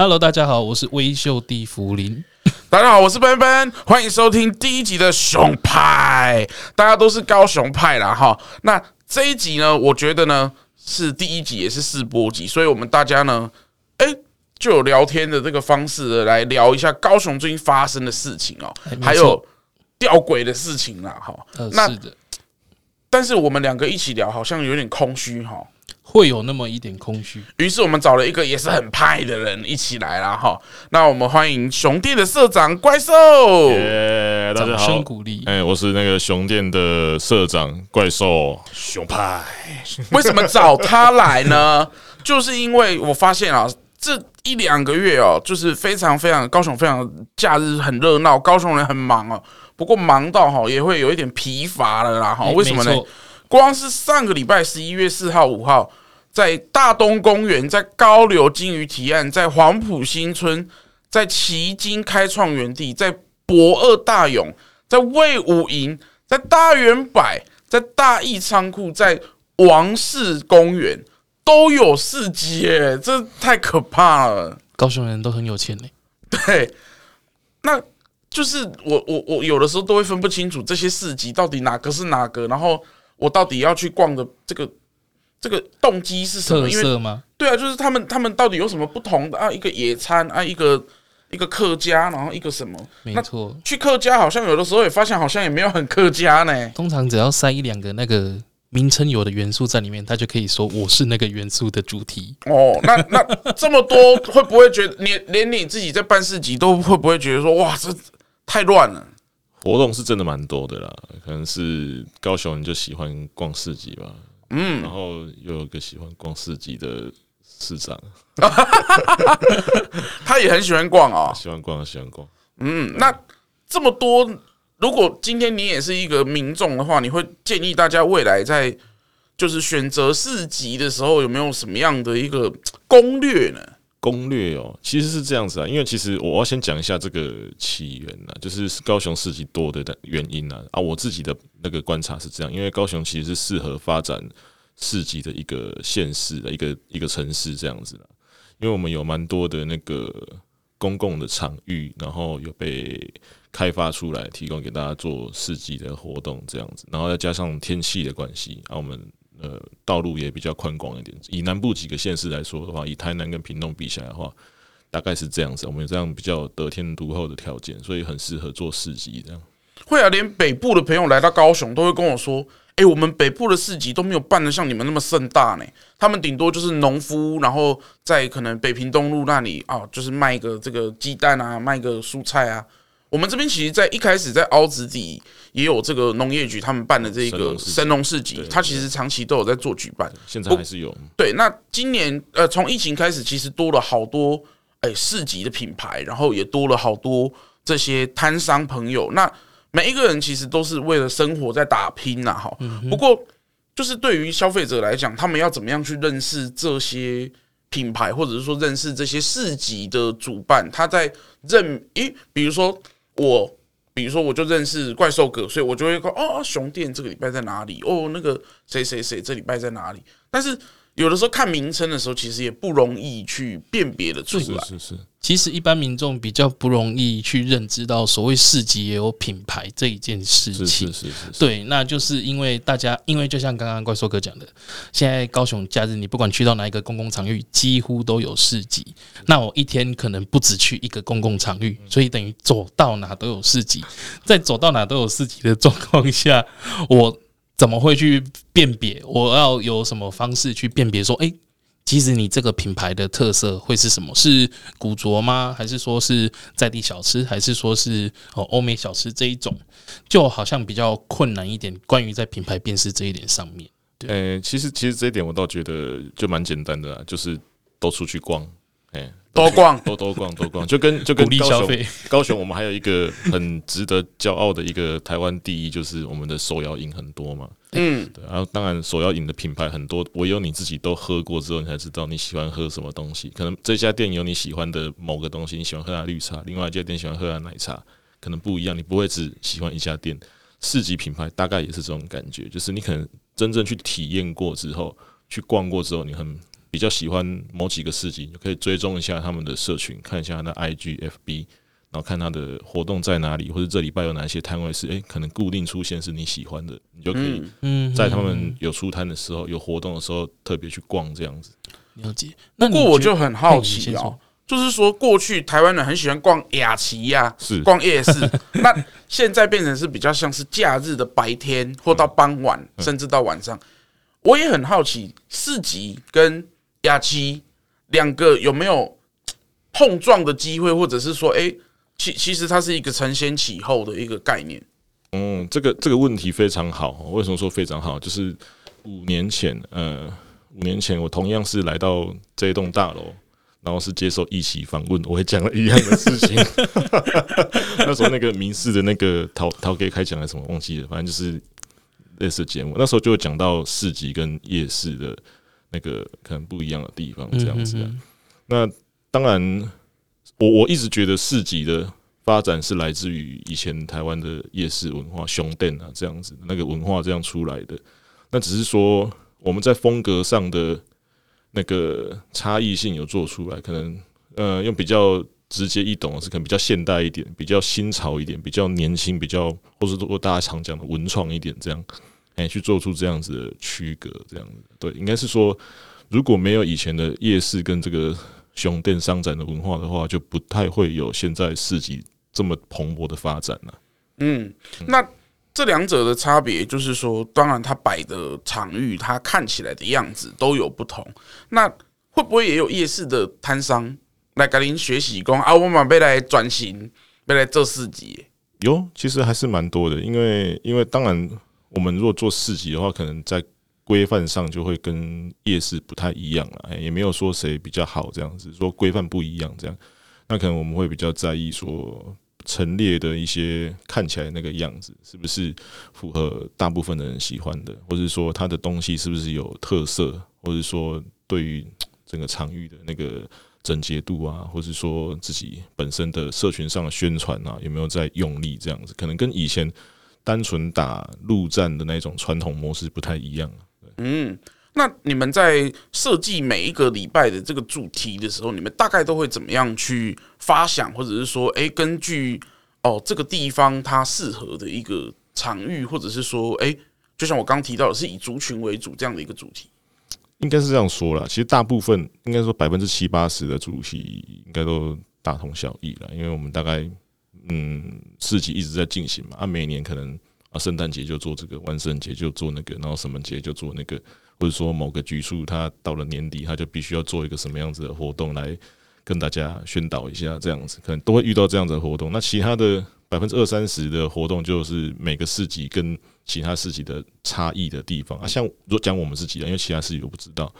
Hello，大家好，我是威秀蒂芙林。大家好，我是奔奔，欢迎收听第一集的熊派。大家都是高雄派啦哈。那这一集呢，我觉得呢是第一集，也是试播集，所以我们大家呢，哎、欸，就有聊天的这个方式来聊一下高雄最近发生的事情哦，还有吊诡的事情啦哈。那是的，但是我们两个一起聊，好像有点空虚哈。会有那么一点空虚，于是我们找了一个也是很派的人一起来了哈。那我们欢迎熊店的社长怪兽，大家好，掌声鼓励。哎，我是那个熊店的社长怪兽熊派。为什么找他来呢？就是因为我发现啊，这一两个月哦，就是非常非常高雄非常假日很热闹，高雄人很忙哦。不过忙到哈也会有一点疲乏了啦哈。为什么呢？光是上个礼拜十一月四号、五号。在大东公园，在高流金鱼提案，在黄埔新村，在旗津开创园地，在博二大勇，在魏武营，在大远百，在大义仓库，在王氏公园都有市集耶，这太可怕了！高雄人都很有钱嘞。对，那就是我我我有的时候都会分不清楚这些市集到底哪个是哪个，然后我到底要去逛的这个。这个动机是什么？特色吗？对啊，就是他们他们到底有什么不同的啊？一个野餐啊，一个一个客家，然后一个什么？没错，去客家好像有的时候也发现好像也没有很客家呢。通常只要塞一两个那个名称有的元素在里面，他就可以说我是那个元素的主题。哦，那那这么多会不会觉得连连你自己在办市集都会不会觉得说哇，这太乱了？活动是真的蛮多的啦，可能是高雄人就喜欢逛市集吧。嗯，然后又有个喜欢逛市集的市长，他也很喜欢逛啊，喜欢逛，喜欢逛。嗯，那这么多，如果今天你也是一个民众的话，你会建议大家未来在就是选择市集的时候，有没有什么样的一个攻略呢？攻略哦，其实是这样子啊，因为其实我要先讲一下这个起源呐，就是高雄市集多的原因啊，我自己的那个观察是这样，因为高雄其实是适合发展市集的一个县市的一个一个城市这样子的，因为我们有蛮多的那个公共的场域，然后有被开发出来，提供给大家做市集的活动这样子，然后再加上天气的关系，啊，我们。呃，道路也比较宽广一点。以南部几个县市来说的话，以台南跟屏东比起来的话，大概是这样子。我们这样比较得天独厚的条件，所以很适合做市集。这样会啊，连北部的朋友来到高雄都会跟我说：“哎，我们北部的市集都没有办得像你们那么盛大呢。他们顶多就是农夫，然后在可能北平东路那里啊，就是卖一个这个鸡蛋啊，卖一个蔬菜啊。”我们这边其实，在一开始在凹子底也有这个农业局他们办的这个神农市集，他其实长期都有在做举办，现在还是有。对，那今年呃，从疫情开始，其实多了好多哎市集的品牌，然后也多了好多这些摊商朋友。那每一个人其实都是为了生活在打拼呐，哈。不过，就是对于消费者来讲，他们要怎么样去认识这些品牌，或者是说认识这些市集的主办，他在认，诶，比如说。我比如说，我就认识怪兽哥，所以我就会说哦，熊店这个礼拜在哪里？哦，那个谁谁谁这礼拜在哪里？但是。有的时候看名称的时候，其实也不容易去辨别的出来。是是是，其实一般民众比较不容易去认知到所谓市集也有品牌这一件事情。是是是是。对，那就是因为大家，因为就像刚刚怪兽哥讲的，现在高雄假日你不管去到哪一个公共场域，几乎都有市集。那我一天可能不止去一个公共场域，所以等于走到哪都有市集。在走到哪都有市集的状况下，我。怎么会去辨别？我要有什么方式去辨别？说，哎，其实你这个品牌的特色会是什么？是古着吗？还是说是在地小吃？还是说是哦欧美小吃这一种？就好像比较困难一点。关于在品牌辨识这一点上面，对，其实其实这一点我倒觉得就蛮简单的，就是都出去逛，哎。多逛，多多逛，多逛，就跟就跟高雄，高雄，我们还有一个很值得骄傲的一个台湾第一，就是我们的手摇饮很多嘛。嗯，对。然后当然手摇饮的品牌很多，唯有你自己都喝过之后，你才知道你喜欢喝什么东西。可能这家店有你喜欢的某个东西，你喜欢喝它绿茶，另外一家店喜欢喝它奶茶，可能不一样。你不会只喜欢一家店。市级品牌大概也是这种感觉，就是你可能真正去体验过之后，去逛过之后，你很。比较喜欢某几个市集，就可以追踪一下他们的社群，看一下他的 IG、FB，然后看他的活动在哪里，或者这礼拜有哪些摊位是诶、欸、可能固定出现是你喜欢的，你就可以嗯在他们有出摊的时候、有活动的时候特别去逛这样子。了解。不过我就很好奇哦，就是说过去台湾人很喜欢逛雅琪呀，是逛夜市，那现在变成是比较像是假日的白天或到傍晚，甚至到晚上。我也很好奇，市集跟雅齐两个有没有碰撞的机会，或者是说，哎，其其实它是一个承先启后的一个概念。嗯，这个这个问题非常好。为什么说非常好？就是五年前，呃，五年前我同样是来到这一栋大楼，然后是接受一起访问，我也讲了一样的事情。那时候那个民事的那个陶陶给开讲了什么忘记了，反正就是。类似节目，那时候就讲到市集跟夜市的那个可能不一样的地方，这样子。那当然，我我一直觉得市集的发展是来自于以前台湾的夜市文化，熊店啊这样子那个文化这样出来的。那只是说我们在风格上的那个差异性有做出来，可能呃用比较直接易懂的是可能比较现代一点，比较新潮一点，比较年轻，比较或者说大家常讲的文创一点这样。哎，去做出这样子的区隔，这样子对，应该是说，如果没有以前的夜市跟这个熊店商展的文化的话，就不太会有现在市集这么蓬勃的发展了。嗯，那这两者的差别就是说，当然它摆的场域，它看起来的样子都有不同。那会不会也有夜市的摊商来跟您学习，讲啊，我们要来转型，要来做市集？有，其实还是蛮多的，因为因为当然。我们如果做市集的话，可能在规范上就会跟夜市不太一样了，也没有说谁比较好这样子，说规范不一样这样，那可能我们会比较在意说陈列的一些看起来那个样子是不是符合大部分的人喜欢的，或者说它的东西是不是有特色，或者说对于整个场域的那个整洁度啊，或者说自己本身的社群上的宣传啊，有没有在用力这样子，可能跟以前。单纯打陆战的那种传统模式不太一样。嗯，那你们在设计每一个礼拜的这个主题的时候，你们大概都会怎么样去发想，或者是说，哎，根据哦这个地方它适合的一个场域，或者是说，哎，就像我刚提到的，是以族群为主这样的一个主题，应该是这样说啦。其实大部分应该说百分之七八十的主题应该都大同小异了，因为我们大概。嗯，市集一直在进行嘛，啊，每年可能啊，圣诞节就做这个，万圣节就做那个，然后什么节就做那个，或者说某个局处，他到了年底，他就必须要做一个什么样子的活动来跟大家宣导一下，这样子可能都会遇到这样子的活动。那其他的百分之二三十的活动，就是每个市集跟其他市集的差异的地方啊。像如果讲我们自己的，因为其他市集我不知道，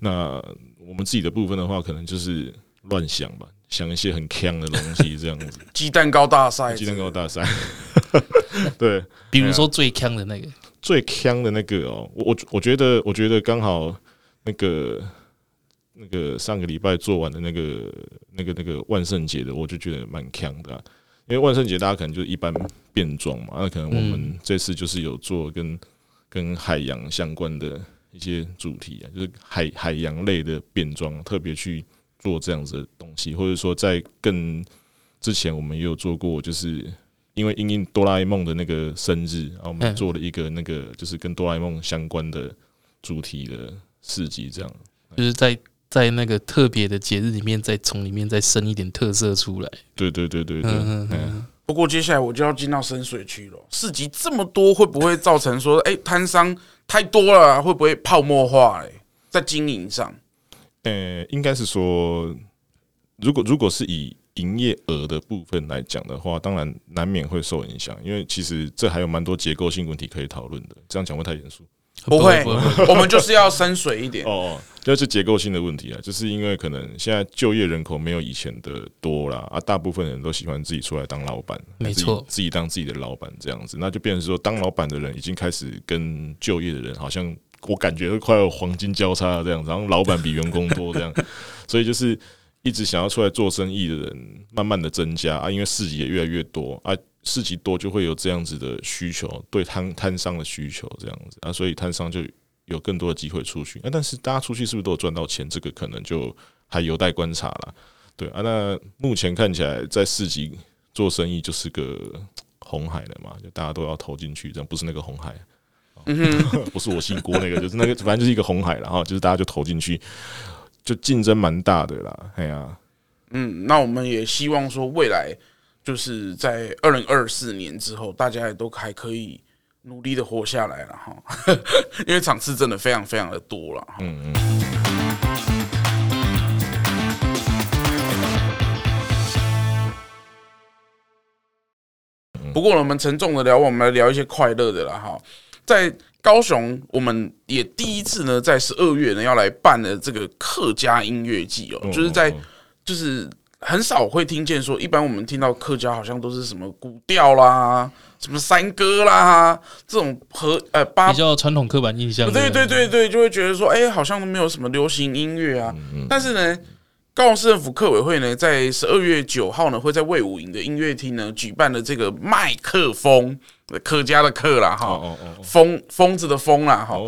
那我们自己的部分的话，可能就是乱想吧。想一些很锵的东西，这样子。鸡蛋糕大赛，鸡蛋糕大赛。对，比如说最锵的那个，最锵的那个哦，我我我觉得，我觉得刚好那个那个上个礼拜做完的那个那个那个万圣节的，我就觉得蛮锵的。因为万圣节大家可能就一般变装嘛，那可能我们这次就是有做跟跟海洋相关的一些主题啊，就是海海洋类的变装，特别去。做这样子的东西，或者说在更之前，我们也有做过，就是因为因应哆啦 A 梦的那个生日，然后我们做了一个那个就是跟哆啦 A 梦相关的主题的市集，这样就是在在那个特别的节日里面，再从里面再生一点特色出来。对对对对对。不过接下来我就要进到深水区了，市集这么多，会不会造成说，哎，摊商太多了，会不会泡沫化？哎，在经营上。呃、欸，应该是说，如果如果是以营业额的部分来讲的话，当然难免会受影响，因为其实这还有蛮多结构性问题可以讨论的。这样讲会太严肃？不会，我们就是要深水一点。哦，就是结构性的问题啊，就是因为可能现在就业人口没有以前的多啦啊，大部分人都喜欢自己出来当老板，没错，自己当自己的老板这样子，那就变成说，当老板的人已经开始跟就业的人好像。我感觉都快要黄金交叉这样，然后老板比员工多这样，所以就是一直想要出来做生意的人慢慢的增加啊，因为市集也越来越多啊，市集多就会有这样子的需求，对摊摊商的需求这样子啊，所以摊商就有更多的机会出去。那、啊、但是大家出去是不是都有赚到钱？这个可能就还有待观察了。对啊，那目前看起来在市集做生意就是个 红海了嘛，就大家都要投进去，这样不是那个红海，嗯、哼 不是我姓郭那个，就是那个，反正就是一个红海，然后就是大家就投进去，就竞争蛮大的啦。哎呀、啊，嗯，那我们也希望说未来就是在二零二四年之后，大家也都还可以努力的活下来了哈，因为场次真的非常非常的多了。嗯嗯。不过我们沉重的聊，我们来聊一些快乐的啦哈。在高雄，我们也第一次呢，在十二月呢要来办的这个客家音乐季哦，就是在就是很少会听见说，一般我们听到客家好像都是什么古调啦、什么山歌啦这种和呃八比较传统刻板印象，对对对对，就会觉得说，哎，好像都没有什么流行音乐啊。但是呢。高雄市政府客委会呢，在十二月九号呢，会在魏武营的音乐厅呢举办了这个麦克风，客家的客啦哈，疯疯子的疯啦哈。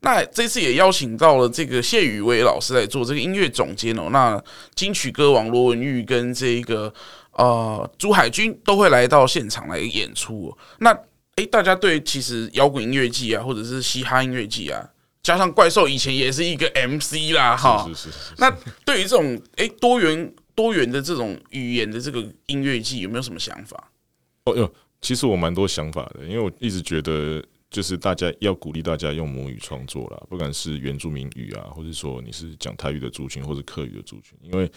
那这次也邀请到了这个谢宇威老师来做这个音乐总监哦。那金曲歌王罗文玉跟这个呃朱海军都会来到现场来演出。那诶，大家对其实摇滚音乐季啊，或者是嘻哈音乐季啊？加上怪兽以前也是一个 MC 啦，哈，是是是，是，是。那对于这种诶、欸、多元多元的这种语言的这个音乐季，有没有什么想法？哦哟，其实我蛮多想法的，因为我一直觉得，就是大家要鼓励大家用母语创作啦，不管是原住民语啊，或者说你是讲台语的族群，或者客语的族群，因为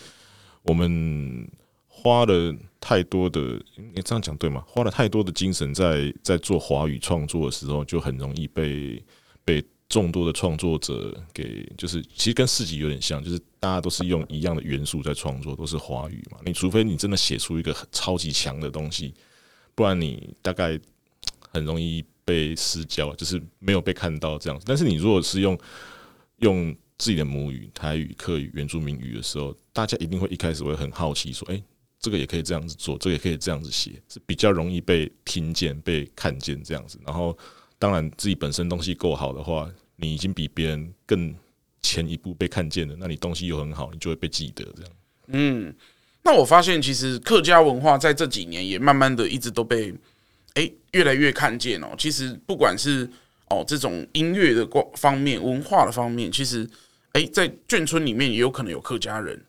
我们花了太多的，你这样讲对吗？花了太多的精神在在做华语创作的时候，就很容易被被。众多的创作者给就是，其实跟四级有点像，就是大家都是用一样的元素在创作，都是华语嘛。你除非你真的写出一个超级强的东西，不然你大概很容易被失焦，就是没有被看到这样子。但是你如果是用用自己的母语、台语、客语、原住民语的时候，大家一定会一开始会很好奇，说：“诶，这个也可以这样子做，这个也可以这样子写，是比较容易被听见、被看见这样子。”然后，当然自己本身东西够好的话。你已经比别人更前一步被看见了，那你东西又很好，你就会被记得这样。嗯，那我发现其实客家文化在这几年也慢慢的一直都被哎、越来越看见哦。其实不管是哦这种音乐的方面、文化的方面，其实哎、在眷村里面也有可能有客家人。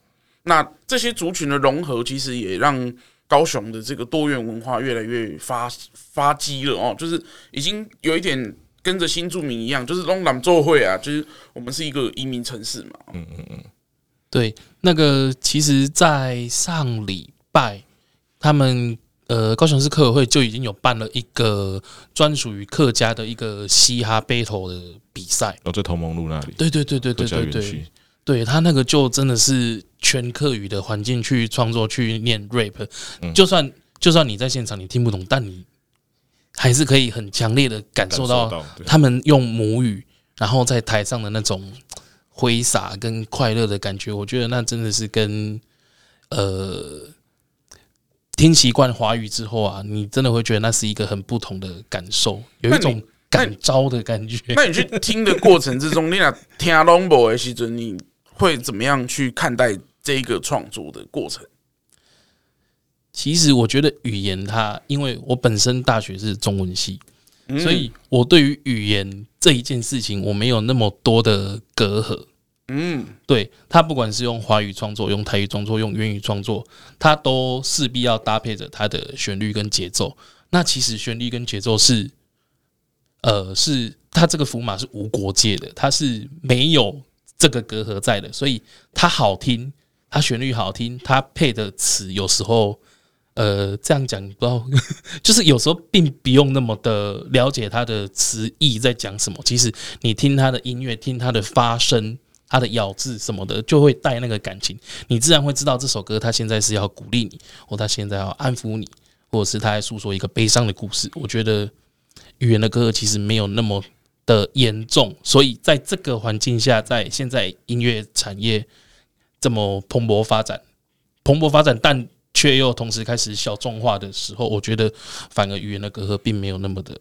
那这些族群的融合，其实也让高雄的这个多元文化越来越发发迹了哦。就是已经有一点。跟着新住民一样，就是龙南做会啊，就是我们是一个移民城市嘛。嗯嗯嗯，对，那个其实，在上礼拜，他们呃高雄市客委会就已经有办了一个专属于客家的一个嘻哈 battle 的比赛。哦，在同盟路那里。对对对对对对对，对他那个就真的是全客语的环境去创作去念 rap，嗯，就算就算你在现场你听不懂，但你。还是可以很强烈的感受到他们用母语，然后在台上的那种挥洒跟快乐的感觉。我觉得那真的是跟呃听习惯华语之后啊，你真的会觉得那是一个很不同的感受，有一种感召的感觉。那你去听的过程之中，你俩听阿龙博的时阵，你会怎么样去看待这个创作的过程？其实我觉得语言它，因为我本身大学是中文系，所以我对于语言这一件事情，我没有那么多的隔阂。嗯，对，它不管是用华语创作、用台语创作、用粤语创作，它都势必要搭配着它的旋律跟节奏。那其实旋律跟节奏是，呃，是它这个符码是无国界的，它是没有这个隔阂在的，所以它好听，它旋律好听，它配的词有时候。呃，这样讲你不知道，就是有时候并不用那么的了解他的词义在讲什么。其实你听他的音乐，听他的发声，他的咬字什么的，就会带那个感情。你自然会知道这首歌他现在是要鼓励你，或他现在要安抚你，或者是他在诉说一个悲伤的故事。我觉得语言的歌其实没有那么的严重，所以在这个环境下，在现在音乐产业这么蓬勃发展，蓬勃发展，但却又同时开始小众化的时候，我觉得反而语言的隔阂并没有那么的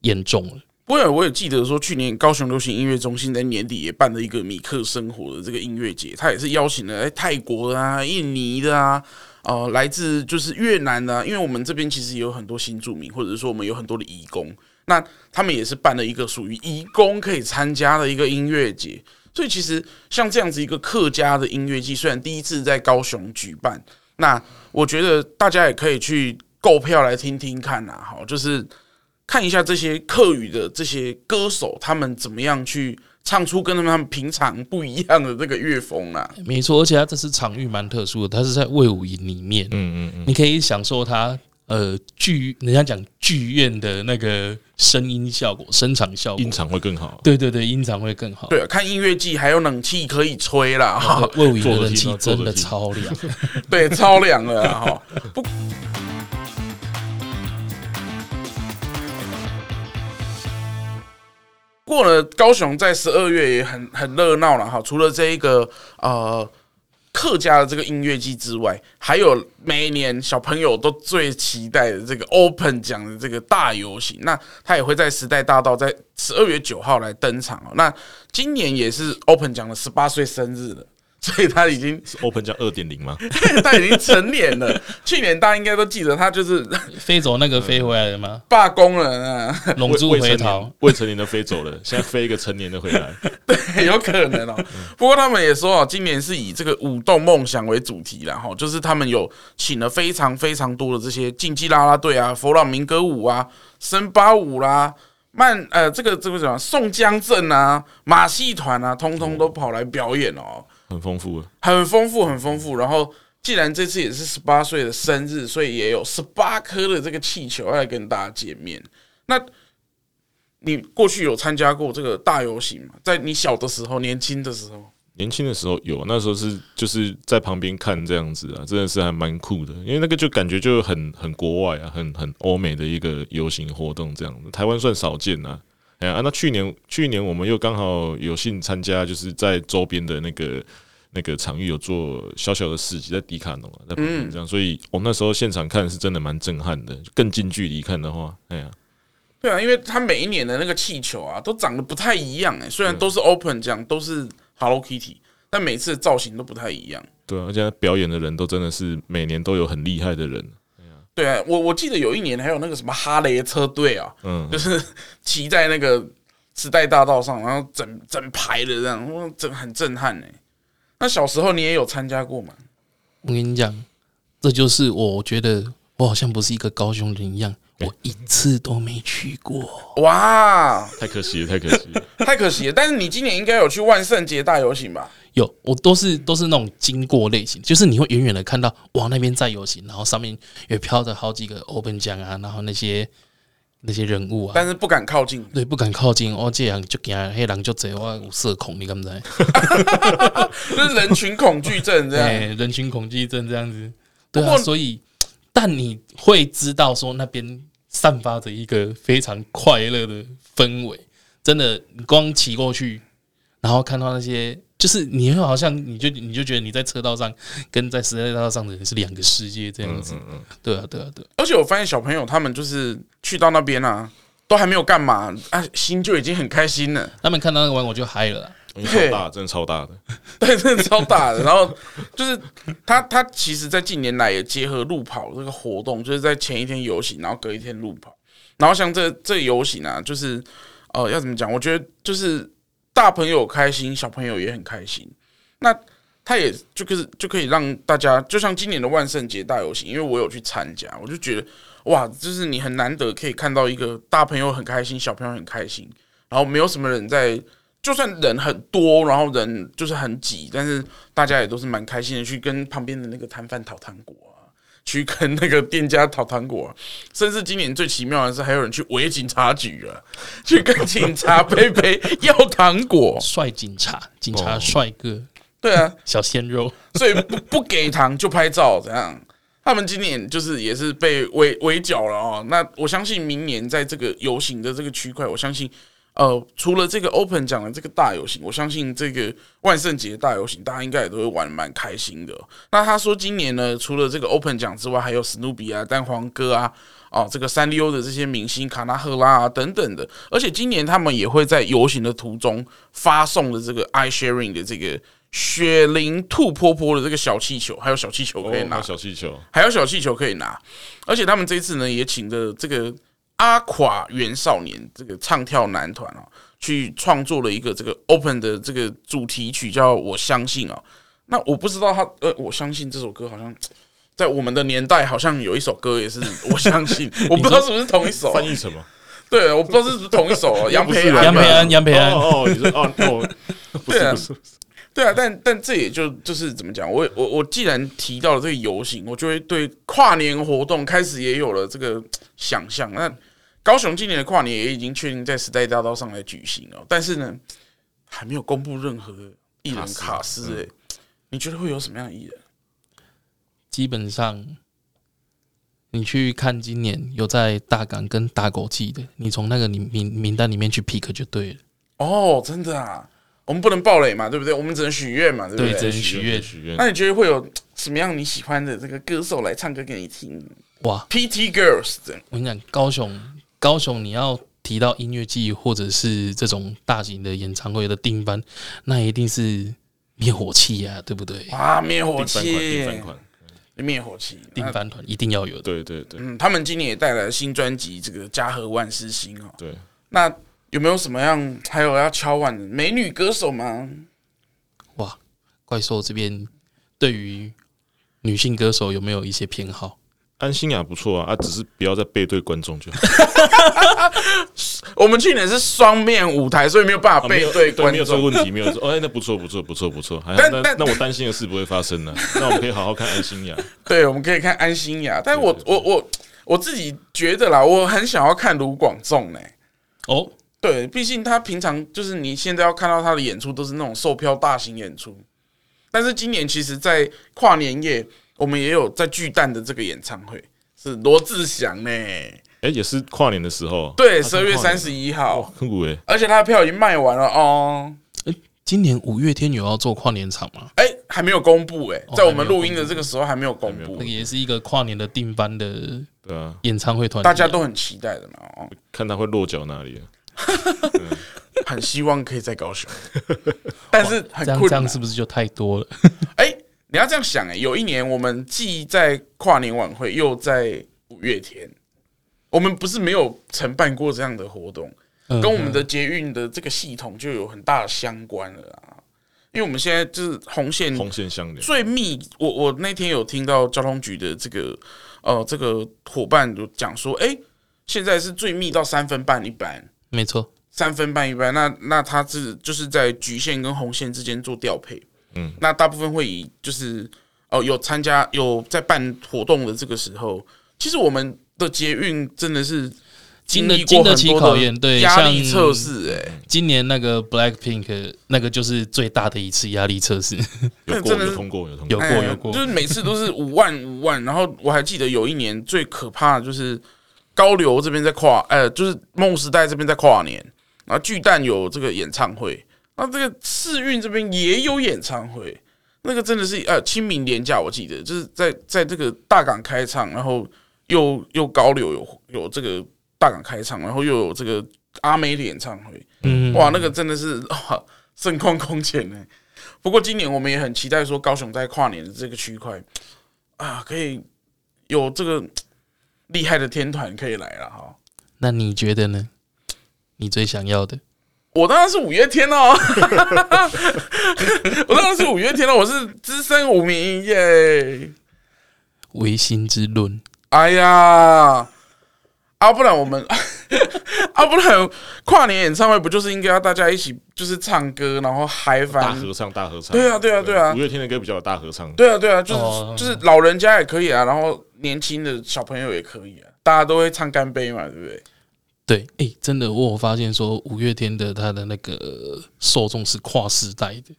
严重了。不过我也记得说，去年高雄流行音乐中心在年底也办了一个米克生活的这个音乐节，他也是邀请了哎泰国的啊、印尼的啊、呃来自就是越南的啊，因为我们这边其实也有很多新住民，或者是说我们有很多的移工，那他们也是办了一个属于移工可以参加的一个音乐节。所以其实像这样子一个客家的音乐季，虽然第一次在高雄举办，那我觉得大家也可以去购票来听听看啊，好，就是。看一下这些客语的这些歌手，他们怎么样去唱出跟他们平常不一样的这个乐风啊？没错，而且他这次场域蛮特殊的，他是在魏武营里面，嗯嗯嗯，你可以享受他呃剧，人家讲剧院的那个声音效果、声场效果，音场会更好。对对对，音场会更好。对啊，看音乐季还有冷气可以吹啦，哈，魏武营的冷气真的超凉，对，超凉了哈。不。过了高雄在十二月也很很热闹了哈，除了这一个呃客家的这个音乐季之外，还有每一年小朋友都最期待的这个 Open 奖的这个大游行，那他也会在时代大道在十二月九号来登场哦。那今年也是 Open 奖的十八岁生日了。所以他已经是 Open 叫二点零吗？他已经成年了。去年大家应该都记得，他就是 飞走那个飞回来的吗？罢工了啊，龙珠回逃，未成年的飞走了，现在飞一个成年的回来。对，有可能哦。不过他们也说啊，今年是以这个舞动梦想为主题啦，哈，就是他们有请了非常非常多的这些竞技啦啦队啊、佛朗明哥舞啊、森巴舞啦、慢呃这个这个什么宋江镇啊、马戏团啊，通通都跑来表演哦。很丰富，很丰富，很丰富。然后，既然这次也是十八岁的生日，所以也有十八颗的这个气球要来跟大家见面。那，你过去有参加过这个大游行吗？在你小的时候，年轻的时候，年轻的时候有，那时候是就是在旁边看这样子啊，真的是还蛮酷的。因为那个就感觉就很很国外啊，很很欧美的一个游行活动这样子，台湾算少见啊。哎呀，那去年去年我们又刚好有幸参加，就是在周边的那个那个场域有做小小的市集，在迪卡侬啊，在旁边这样，所以我那时候现场看是真的蛮震撼的。更近距离看的话，哎呀，对啊，因为它每一年的那个气球啊，都长得不太一样哎，虽然都是 Open 这样，都是 Hello Kitty，但每次的造型都不太一样。对啊，而且表演的人都真的是每年都有很厉害的人。对啊，我我记得有一年还有那个什么哈雷车队啊，嗯，就是骑在那个时代大道上，然后整整排的这样，整很震撼呢。那小时候你也有参加过吗？我跟你讲，这就是我觉得我好像不是一个高雄人一样，我一次都没去过。哇，太可惜了，太可惜了，太可惜了。但是你今年应该有去万圣节大游行吧？有，我都是都是那种经过类型，就是你会远远的看到，哇，那边在游行，然后上面也飘着好几个 Open 奖啊，然后那些那些人物啊，但是不敢靠近，对，不敢靠近。我，这样就惊黑狼就贼，我有社恐，你敢不敢？就是人群恐惧症这样，对，人群恐惧症这样子。对啊，所以，但你会知道说那边散发着一个非常快乐的氛围，真的，你光骑过去，然后看到那些。就是你会好像你就你就觉得你在车道上跟在时代大道上的人是两个世界这样子，对啊对啊对。而且我发现小朋友他们就是去到那边啊，都还没有干嘛啊，心就已经很开心了。他们看到那个玩偶就嗨了，超大，真的超大的，对，真的超大的。然后就是他他其实，在近年来也结合路跑这个活动，就是在前一天游行，然后隔一天路跑。然后像这这游行啊，就是呃要怎么讲？我觉得就是。大朋友开心，小朋友也很开心。那他也就可以就可以让大家，就像今年的万圣节大游行，因为我有去参加，我就觉得哇，就是你很难得可以看到一个大朋友很开心，小朋友很开心，然后没有什么人在，就算人很多，然后人就是很挤，但是大家也都是蛮开心的，去跟旁边的那个摊贩讨糖果。去跟那个店家讨糖果，甚至今年最奇妙的是，还有人去围警察局啊，去跟警察杯杯要糖果。帅警察，警察帅哥，对啊，小鲜肉，所以不不给糖就拍照，这样。他们今年就是也是被围围剿了哦。那我相信明年在这个游行的这个区块，我相信。呃，除了这个 Open 讲的这个大游行，我相信这个万圣节大游行，大家应该也都会玩蛮开心的。那他说今年呢，除了这个 Open 奖之外，还有史努比啊、蛋黄哥啊、哦，这个三丽鸥的这些明星卡纳赫拉啊等等的，而且今年他们也会在游行的途中发送的这个 iSharing 的这个雪灵兔婆婆的这个小气球，还有小气球可以拿，哦、小气球。还有小气球可以拿，而且他们这次呢也请的这个阿垮元少年这个唱跳男团啊，去创作了一个这个 Open 的这个主题曲，叫我相信啊。那我不知道他呃，我相信这首歌好像。在我们的年代，好像有一首歌也是，我相信，我不知道是不是同一首，翻译什么？对，我不知道是不是同一首。啊杨培安，杨培安，杨培安。哦，你说哦哦，对啊，对啊，但但这也就就是怎么讲？我我我既然提到了这个游行，我就会对跨年活动开始也有了这个想象。那高雄今年的跨年也已经确定在时代大道上来举行了，但是呢，还没有公布任何的艺人卡司。哎，你觉得会有什么样的艺人？基本上，你去看今年有在大港跟大狗记的，你从那个名名名单里面去 pick 就对了。哦，真的啊，我们不能暴雷嘛，对不对？我们只能许愿嘛，对不对？对，只能许愿许愿。那你觉得会有什么样你喜欢的这个歌手来唱歌给你听？哇，PT Girls，我跟你讲，高雄高雄，你要提到音乐季或者是这种大型的演唱会的定番，那一定是灭火器呀、啊，对不对？啊，灭火器。灭火器定番团一定要有的，对对对，嗯，他们今年也带来了新专辑《这个家和万事兴》哦。对，那有没有什么样还有要敲碗的美女歌手吗？哇，怪兽这边对于女性歌手有没有一些偏好？安心雅不错啊，啊，只是不要再背对观众就好。我们去年是双面舞台，所以没有办法背对观众，啊、没有这个问题，没有说，哎，那不错，不错，不错，不错。但那但那我担心的事不会发生呢。那我们可以好好看安心雅。对，我们可以看安心雅。但我我我我自己觉得啦，我很想要看卢广仲呢。哦，对，毕竟他平常就是你现在要看到他的演出都是那种售票大型演出，但是今年其实，在跨年夜。我们也有在巨蛋的这个演唱会，是罗志祥呢。哎，也是跨年的时候。对，十二月三十一号。很古哎！而且他的票已经卖完了哦。哎，今年五月天有要做跨年场吗？哎，还没有公布哎，在我们录音的这个时候还没有公布。那个也是一个跨年的定班的，对啊，演唱会团，大家都很期待的嘛。哦，看他会落脚哪里？很希望可以在高雄，但是很困难，这样是不是就太多了？哎。你要这样想哎，有一年我们既在跨年晚会，又在五月天，我们不是没有承办过这样的活动，跟我们的捷运的这个系统就有很大的相关了啊。因为我们现在就是红线红线相连最密，我我那天有听到交通局的这个呃这个伙伴就讲说，哎，现在是最密到三分半一班，没错，三分半一半，那那它是就是在局限跟红线之间做调配。嗯，那大部分会以就是哦，有参加有在办活动的这个时候，其实我们的捷运真的是经历过很多考验，对压力测试。哎，今年那个 Black Pink 那个就是最大的一次压力测试，有过有通过有通过有过有过，就是每次都是五万五万。然后我还记得有一年最可怕的就是高流这边在跨，呃，就是梦时代这边在跨年，然后巨蛋有这个演唱会。那这个世运这边也有演唱会，那个真的是呃清明连假，我记得就是在在这个大港开唱，然后又又高流有有这个大港开唱，然后又有这个阿妹的演唱会，嗯，哇，那个真的是哇 盛况空前呢。不过今年我们也很期待说高雄在跨年的这个区块啊，可以有这个厉害的天团可以来了哈。那你觉得呢？你最想要的？我当然是五月天哦，我当然是五月天了，我是资深五迷耶。唯心之论，哎呀，啊不然我们 啊不然跨年演唱会不就是应该要大家一起就是唱歌，然后嗨翻大合唱大合唱？对啊对啊对啊，五月天的歌比较有大合唱。对啊对啊，就是就是老人家也可以啊，然后年轻的小朋友也可以啊，大家都会唱干杯嘛，对不对？对，哎、欸，真的，我有发现说五月天的他的那个受众是跨时代的，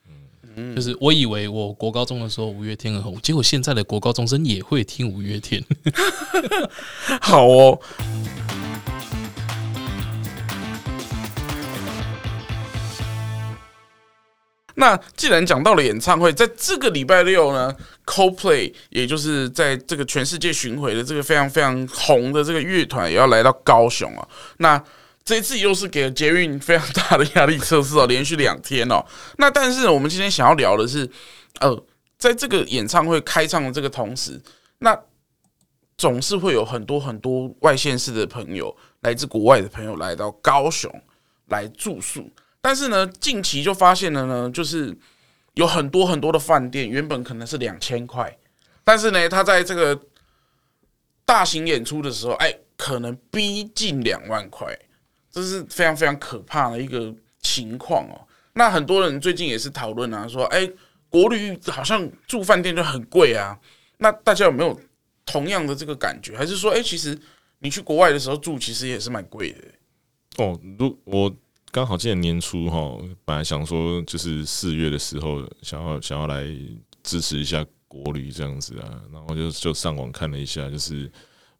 嗯，就是我以为我国高中的时候五月天很红，结果现在的国高中生也会听五月天，好哦。那既然讲到了演唱会，在这个礼拜六呢，Coldplay 也就是在这个全世界巡回的这个非常非常红的这个乐团也要来到高雄啊。那这次又是给了捷运非常大的压力测试哦，连续两天哦。那但是我们今天想要聊的是，呃，在这个演唱会开唱的这个同时，那总是会有很多很多外县市的朋友，来自国外的朋友来到高雄来住宿。但是呢，近期就发现了呢，就是有很多很多的饭店，原本可能是两千块，但是呢，他在这个大型演出的时候，哎，可能逼近两万块，这是非常非常可怕的一个情况哦。那很多人最近也是讨论啊，说，哎，国旅好像住饭店就很贵啊。那大家有没有同样的这个感觉？还是说，哎，其实你去国外的时候住，其实也是蛮贵的。哦，如我。刚好今年年初哈，本来想说就是四月的时候，想要想要来支持一下国旅这样子啊，然后就就上网看了一下，就是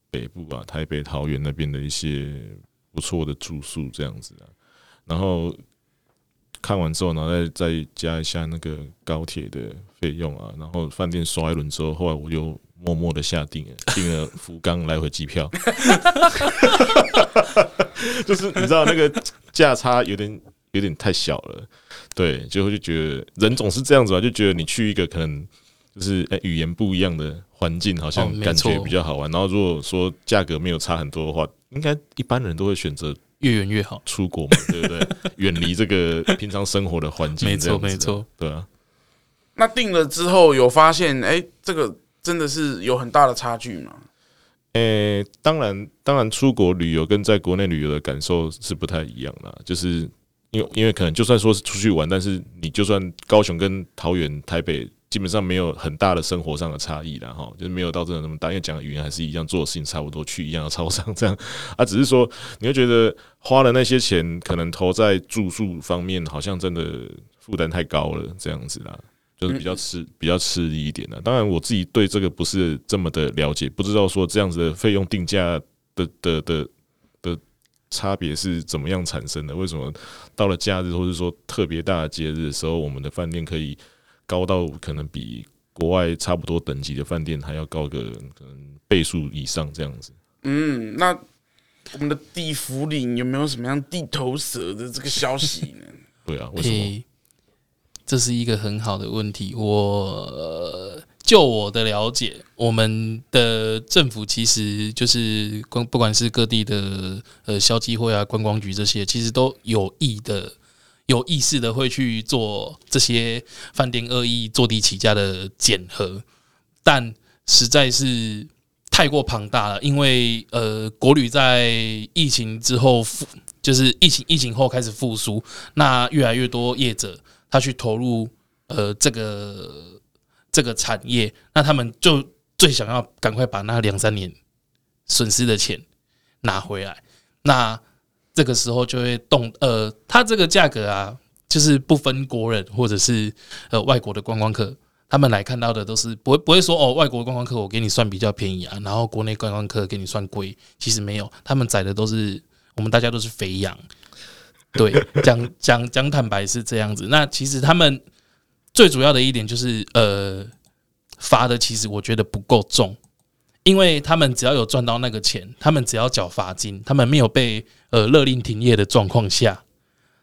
北部啊，台北、桃园那边的一些不错的住宿这样子啊，然后看完之后，然后再再加一下那个高铁的费用啊，然后饭店刷一轮之后，后来我就默默的下定了，订了福冈来回机票，就是你知道那个。价差有点有点太小了，对，最后就觉得人总是这样子吧，就觉得你去一个可能就是诶语言不一样的环境，好像感觉比较好玩。然后如果说价格没有差很多的话，应该一般人都会选择越远越好 出国嘛，对不对？远离这个平常生活的环境，没错没错，对啊。那定了之后有发现，哎，这个真的是有很大的差距吗？诶、当然，当然，出国旅游跟在国内旅游的感受是不太一样的。就是因为，因为可能就算说是出去玩，但是你就算高雄跟桃园、台北基本上没有很大的生活上的差异了哈，就是没有到真的那么大。因为讲的语言还是一样，做的事情差不多，去一样的超商这样 啊，只是说你会觉得花了那些钱，可能投在住宿方面，好像真的负担太高了，这样子啦。就是比较吃比较吃力一点的，当然我自己对这个不是这么的了解，不知道说这样子的费用定价的的的的差别是怎么样产生的？为什么到了假日或者说特别大的节日的时候，我们的饭店可以高到可能比国外差不多等级的饭店还要高个可能倍数以上这样子？嗯，那我们的地福林有没有什么样地头蛇的这个消息呢？对啊，为什么？这是一个很好的问题。我就我的了解，我们的政府其实就是不管是各地的呃消基会啊、观光局这些，其实都有意的、有意识的会去做这些饭店恶意坐地起价的检核，但实在是太过庞大了。因为呃，国旅在疫情之后复，就是疫情疫情后开始复苏，那越来越多业者。他去投入呃这个这个产业，那他们就最想要赶快把那两三年损失的钱拿回来。那这个时候就会动呃，他这个价格啊，就是不分国人或者是呃外国的观光客，他们来看到的都是不会不会说哦，外国观光客我给你算比较便宜啊，然后国内观光客给你算贵，其实没有，他们宰的都是我们大家都是肥羊。对，讲讲讲坦白是这样子。那其实他们最主要的一点就是，呃，罚的其实我觉得不够重，因为他们只要有赚到那个钱，他们只要缴罚金，他们没有被呃勒令停业的状况下，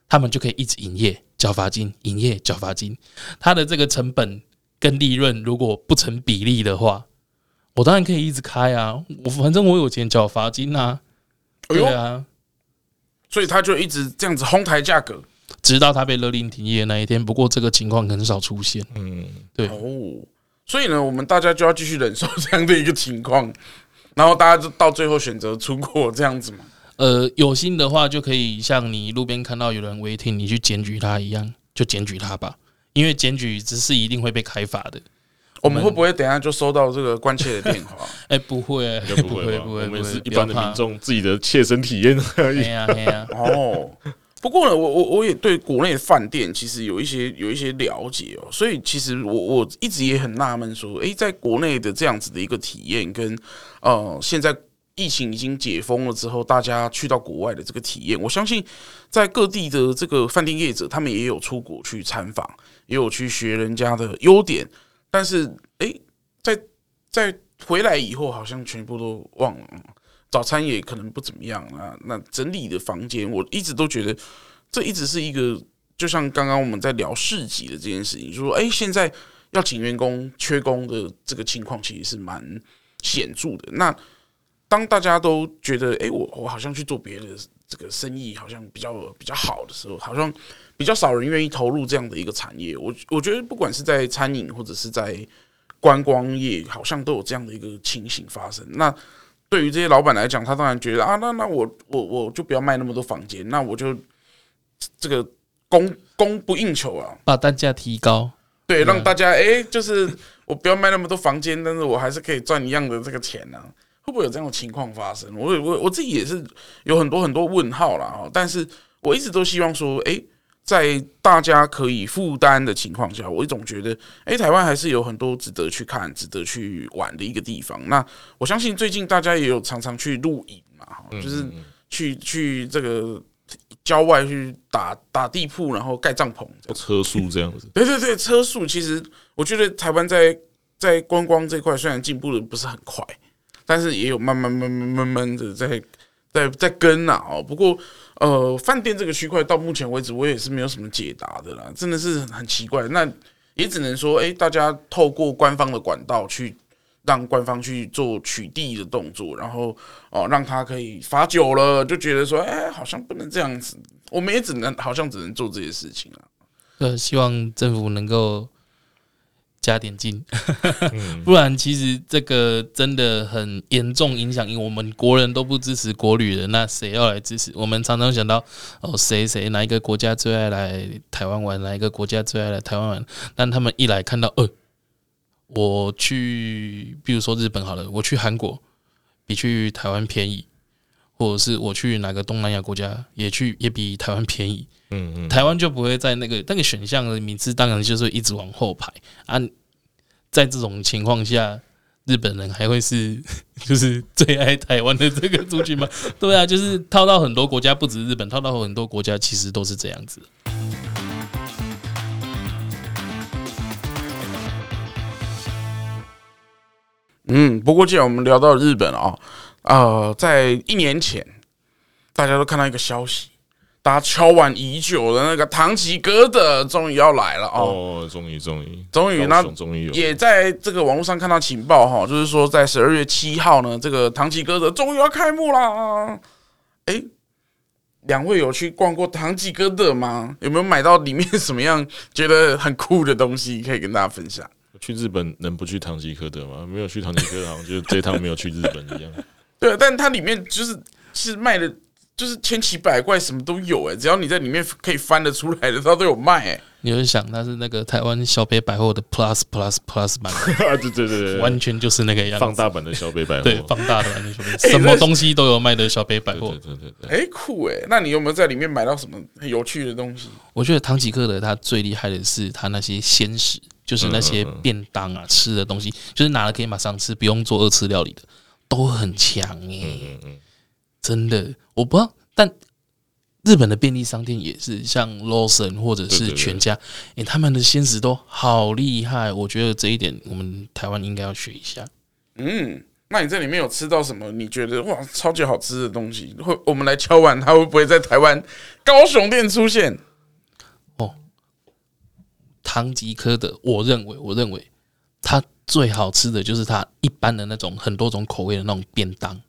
他们就可以一直营业，缴罚金，营业，缴罚金。他的这个成本跟利润如果不成比例的话，我当然可以一直开啊，我反正我有钱缴罚金啊，对啊。所以他就一直这样子哄抬价格，直到他被勒令停业那一天。不过这个情况很少出现。嗯，对哦。所以呢，我们大家就要继续忍受这样的一个情况，然后大家就到最后选择出国这样子嘛。呃，有心的话就可以像你路边看到有人违停，你去检举他一样，就检举他吧。因为检举只是一定会被开罚的。我们会不会等下就收到这个关切的电话？哎，不会，不会，不会，我们是一般的民众自己的切身体验而已。哦，不过呢，我我我也对国内的饭店其实有一些有一些了解哦，所以其实我我一直也很纳闷说，哎，在国内的这样子的一个体验跟呃，现在疫情已经解封了之后，大家去到国外的这个体验，我相信在各地的这个饭店业者，他们也有出国去参访，也有去学人家的优点，但是哎、在在回来以后，好像全部都忘了。早餐也可能不怎么样啊。那整理的房间，我一直都觉得这一直是一个，就像刚刚我们在聊市集的这件事情，就说哎、现在要请员工缺工的这个情况，其实是蛮显著的。那当大家都觉得，哎、我我好像去做别的这个生意，好像比较比较好的时候，好像比较少人愿意投入这样的一个产业。我我觉得，不管是在餐饮或者是在观光业，好像都有这样的一个情形发生。那对于这些老板来讲，他当然觉得啊，那那我我我就不要卖那么多房间，那我就这个供供不应求啊，把单价提高，对，让大家哎、欸，就是我不要卖那么多房间，但是我还是可以赚一样的这个钱呢、啊。会不会有这样的情况发生？我我我自己也是有很多很多问号啦。哈。但是我一直都希望说，哎，在大家可以负担的情况下，我总觉得，哎，台湾还是有很多值得去看、值得去玩的一个地方。那我相信最近大家也有常常去露营嘛，哈，就是去去这个郊外去打打地铺，然后盖帐篷，车速这样子。对对对，车速其实我觉得台湾在在观光这块虽然进步的不是很快。但是也有慢慢慢慢慢慢的在在在跟呐哦，不过呃，饭店这个区块到目前为止我也是没有什么解答的啦，真的是很奇怪。那也只能说，哎，大家透过官方的管道去让官方去做取缔的动作，然后哦，让他可以罚久了，就觉得说，哎，好像不能这样子。我们也只能好像只能做这些事情了。呃，希望政府能够。加点劲，不然其实这个真的很严重影响。因为我们国人都不支持国旅的，那谁要来支持？我们常常想到哦，谁谁哪一个国家最爱来台湾玩，哪一个国家最爱来台湾玩？但他们一来看到，呃，我去，比如说日本好了，我去韩国比去台湾便宜，或者是我去哪个东南亚国家也去也比台湾便宜。嗯嗯，台湾就不会在那个那个选项的名次，当然就是一直往后排啊。在这种情况下，日本人还会是 就是最爱台湾的这个族群吗？对啊，就是套到很多国家，不止日本，套到很多国家，其实都是这样子。嗯，不过既然我们聊到日本啊，呃，在一年前，大家都看到一个消息。大家敲碗已久的那个唐吉诃德终于要来了哦！终于，终于，终于，那终于也在这个网络上看到情报哈，就是说在十二月七号呢，这个唐吉诃德终于要开幕啦！哎，两位有去逛过唐吉诃德吗？有没有买到里面什么样觉得很酷的东西可以跟大家分享？去日本能不去唐吉诃德吗？没有去唐吉诃德，好像就是这趟没有去日本一样。对，但它里面就是是卖的。就是千奇百怪，什么都有哎、欸，只要你在里面可以翻得出来的，它都有卖哎、欸。你就想，它是那个台湾小北百货的 Plus Plus Plus 版，对对对对，完全就是那个样子，放大版的小北百货，对，放大的完全小北，什么东西都有卖的小北百货，对对对对。哎，酷哎，那你有没有在里面买到什么很有趣的东西？我觉得唐吉诃德它最厉害的是它那些鲜食，就是那些便当啊，吃的东西，就是拿了可以马上吃，不用做二次料理的，都很强哎，真的，我不知道，但。日本的便利商店也是像 Lawson 或者是全家，哎，他们的鲜食都好厉害，我觉得这一点我们台湾应该要学一下。嗯，那你这里面有吃到什么？你觉得哇，超级好吃的东西？会我们来敲碗，它会不会在台湾高雄店出现？哦，唐吉诃德，我认为，我认为它最好吃的就是它一般的那种很多种口味的那种便当，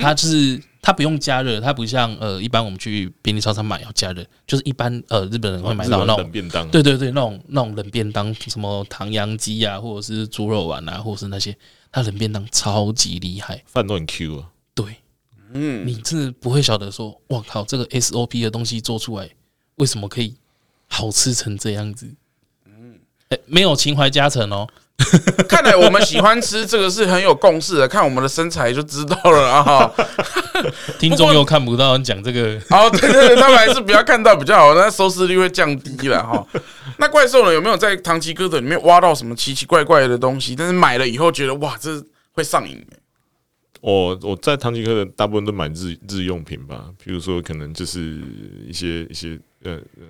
它就是。它不用加热，它不像呃，一般我们去便利超商买要加热，就是一般呃日本人会买到那种冷便当，对对对，那种那种冷便当，什么唐扬鸡啊，或者是猪肉丸啊，或者是那些，它冷便当超级厉害，饭都很 Q 啊。对，嗯，你真的不会晓得说，哇靠，这个 SOP 的东西做出来，为什么可以好吃成这样子？嗯，哎，没有情怀加成哦。看来我们喜欢吃这个是很有共识的，看我们的身材就知道了啊！听众又看不到你讲这个，哦，对对对，他们还是不要看到比较好，那收视率会降低了哈。那怪兽呢？有没有在唐吉诃德里面挖到什么奇奇怪怪的东西？但是买了以后觉得哇，这会上瘾。我我在唐吉诃德大部分都买日日用品吧，比如说可能就是一些一些呃呃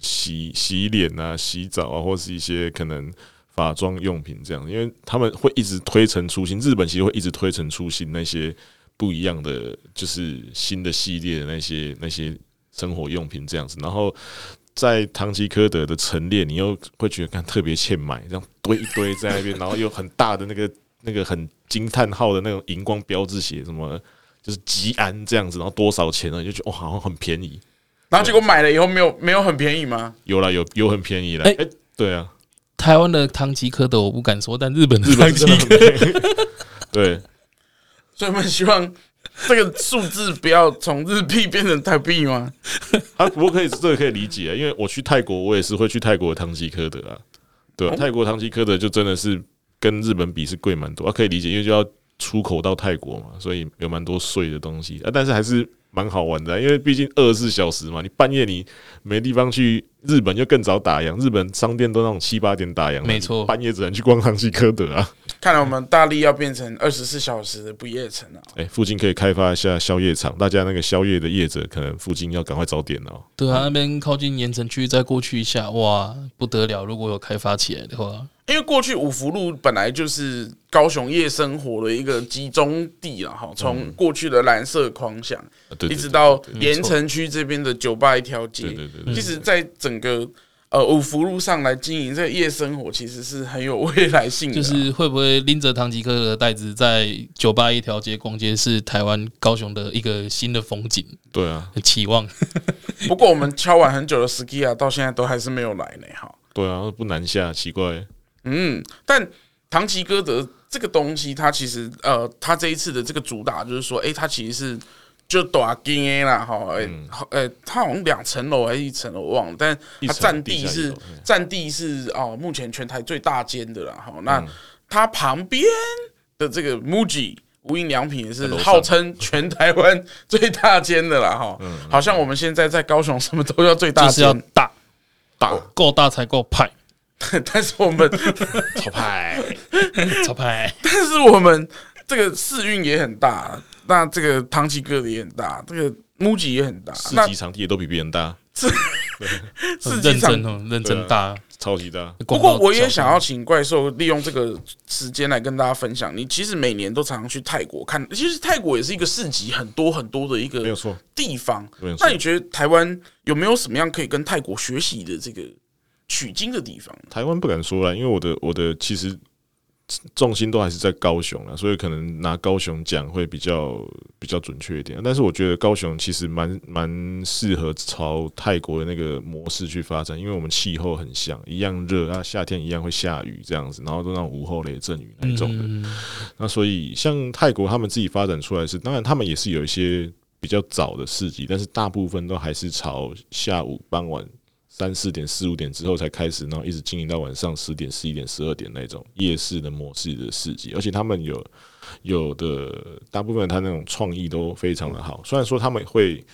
洗洗脸啊、洗澡啊，或是一些可能发妆用品这样，因为他们会一直推陈出新，日本其实会一直推陈出新那些不一样的，就是新的系列的那些那些生活用品这样子，然后。在唐吉诃德的陈列，你又会觉得看特别欠买，这样堆一堆在那边，然后又很大的那个那个很惊叹号的那种荧光标志写什么，就是吉安这样子，然后多少钱呢？你就觉得哇，好像很便宜。然后结果买了以后没有没有很便宜吗？有了，有有很便宜了。哎、欸，对啊，台湾的唐吉诃德我不敢说，但日本的日本真的很便宜。对，所以我们希望。这个数字不要从日币变成台币吗？啊，不过可以，这个可以理解啊，因为我去泰国，我也是会去泰国的唐吉诃德啊，对啊？泰国唐吉诃德就真的是跟日本比是贵蛮多啊，可以理解，因为就要出口到泰国嘛，所以有蛮多税的东西啊，但是还是。蛮好玩的，因为毕竟二十四小时嘛，你半夜你没地方去，日本就更早打烊。日本商店都那种七八点打烊，没错，半夜只能去逛唐吉诃德啊。看来我们大力要变成二十四小时的不夜城了。哎，附近可以开发一下宵夜场，大家那个宵夜的业者可能附近要赶快早点哦。对啊，那边靠近盐城区，再过去一下，哇，不得了！如果有开发起来的话。因为过去五福路本来就是高雄夜生活的一个集中地了哈，从过去的蓝色狂想，一直到盐城区这边的酒吧一条街，其实在整个呃五福路上来经营这个夜生活，其实是很有未来性的。就是会不会拎着唐吉诃德的袋子在酒吧一条街逛街，是台湾高雄的一个新的风景？对啊，很期望。不过我们敲完很久的 Skia 到现在都还是没有来呢，哈。对啊，不南下，奇怪。嗯，但唐吉诃德这个东西，它其实呃，它这一次的这个主打就是说，哎、欸，它其实是就大间啦，哈，哎，呃，它好像两层楼还是一层楼，我忘了，但它占地是占地是哦，目前全台最大间的啦，哈，那它旁边的这个 MUJI 无印良品也是号称全台湾最大间的啦，哈，好像我们现在在高雄什么都要最大是要大，大够大才够派。但是我们潮牌，潮牌，但是我们这个市运也很大，那这个唐吉诃德也很大，这个 MUJI 也很大，市集场地也都比别人大，是认真哦，认真大，超级大。不过我也想要请怪兽利用这个时间来跟大家分享，你其实每年都常常去泰国看，其实泰国也是一个市集很多很多的一个没有错地方。那你觉得台湾有没有什么样可以跟泰国学习的这个？取经的地方，台湾不敢说了，因为我的我的其实重心都还是在高雄了，所以可能拿高雄讲会比较比较准确一点。但是我觉得高雄其实蛮蛮适合朝泰国的那个模式去发展，因为我们气候很像，一样热啊，夏天一样会下雨这样子，然后都那种午后雷阵雨那种的。嗯、那所以像泰国他们自己发展出来是，当然他们也是有一些比较早的市集，但是大部分都还是朝下午傍晚。三四点、四五点之后才开始，然后一直经营到晚上十点、十一点、十二点那种夜市的模式的市集，而且他们有有的大部分他那种创意都非常的好。虽然说他们会